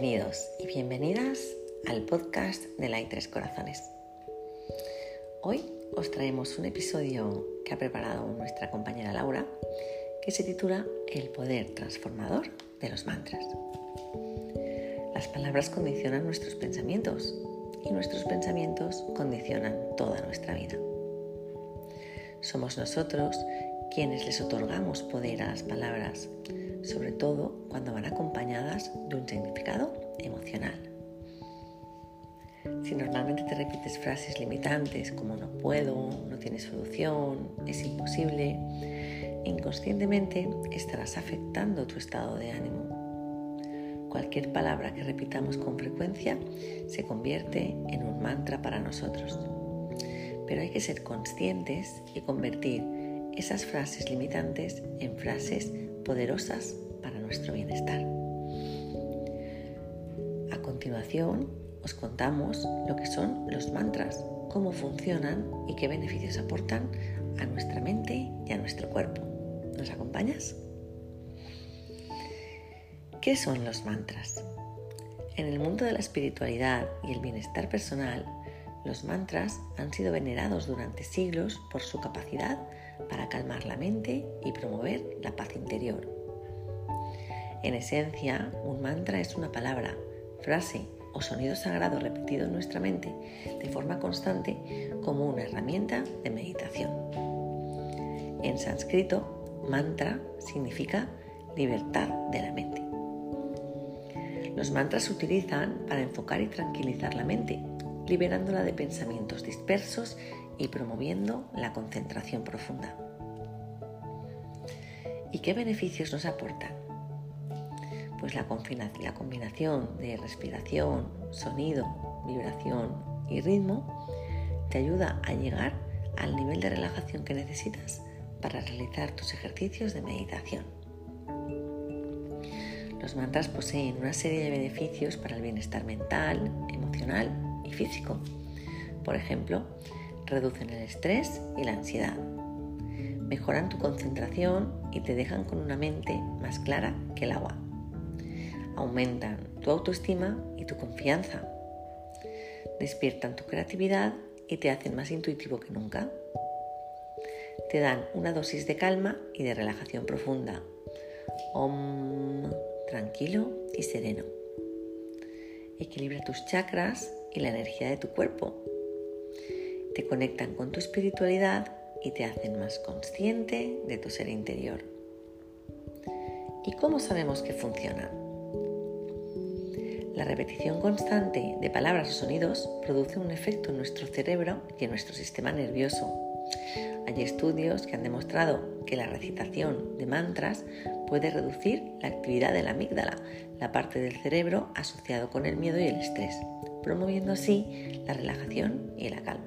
Bienvenidos y bienvenidas al podcast de la Tres Corazones. Hoy os traemos un episodio que ha preparado nuestra compañera Laura que se titula El poder transformador de los mantras. Las palabras condicionan nuestros pensamientos y nuestros pensamientos condicionan toda nuestra vida. Somos nosotros quienes les otorgamos poder a las palabras sobre todo cuando van acompañadas de un significado emocional. Si normalmente te repites frases limitantes como no puedo, no tiene solución, es imposible, inconscientemente estarás afectando tu estado de ánimo. Cualquier palabra que repitamos con frecuencia se convierte en un mantra para nosotros. Pero hay que ser conscientes y convertir esas frases limitantes en frases poderosas para nuestro bienestar. A continuación, os contamos lo que son los mantras, cómo funcionan y qué beneficios aportan a nuestra mente y a nuestro cuerpo. ¿Nos acompañas? ¿Qué son los mantras? En el mundo de la espiritualidad y el bienestar personal, los mantras han sido venerados durante siglos por su capacidad para calmar la mente y promover la paz interior. En esencia, un mantra es una palabra, frase o sonido sagrado repetido en nuestra mente de forma constante como una herramienta de meditación. En sánscrito, mantra significa libertad de la mente. Los mantras se utilizan para enfocar y tranquilizar la mente, liberándola de pensamientos dispersos y promoviendo la concentración profunda. ¿Y qué beneficios nos aportan? Pues la, combinación de respiración, sonido, vibración y ritmo te ayuda a llegar al nivel de relajación que necesitas para realizar tus ejercicios de meditación. Los mantras poseen una serie de beneficios para el bienestar mental, emocional y físico. Por ejemplo, reducen el estrés y la ansiedad, mejoran tu concentración y te dejan con una mente más clara que el agua, aumentan tu autoestima y tu confianza, despiertan tu creatividad y te hacen más intuitivo que nunca, te dan una dosis de calma y de relajación profunda, Om, tranquilo y sereno. Equilibra tus chakras y la energía de tu cuerpo te conectan con tu espiritualidad y te hacen más consciente de tu ser interior. ¿Y cómo sabemos que funcionan? La repetición constante de palabras o sonidos produce un efecto en nuestro cerebro y en nuestro sistema nervioso. Hay estudios que han demostrado que la recitación de mantras puede reducir la actividad de la amígdala, la parte del cerebro asociado con el miedo y el estrés, promoviendo así la relajación y la calma.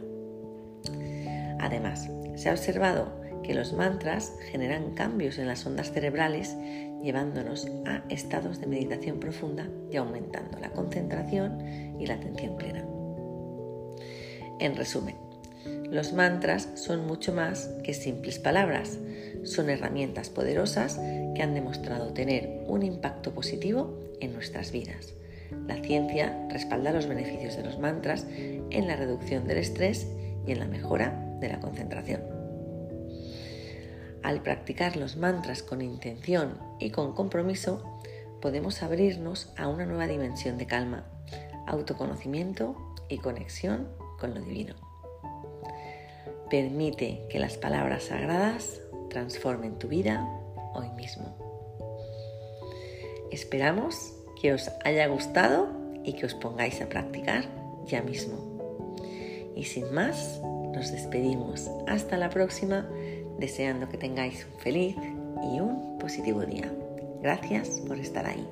Además, se ha observado que los mantras generan cambios en las ondas cerebrales, llevándonos a estados de meditación profunda y aumentando la concentración y la atención plena. En resumen, los mantras son mucho más que simples palabras, son herramientas poderosas que han demostrado tener un impacto positivo en nuestras vidas. La ciencia respalda los beneficios de los mantras en la reducción del estrés y en la mejora de la concentración. Al practicar los mantras con intención y con compromiso, podemos abrirnos a una nueva dimensión de calma, autoconocimiento y conexión con lo divino. Permite que las palabras sagradas transformen tu vida hoy mismo. Esperamos que os haya gustado y que os pongáis a practicar ya mismo. Y sin más, nos despedimos. Hasta la próxima, deseando que tengáis un feliz y un positivo día. Gracias por estar ahí.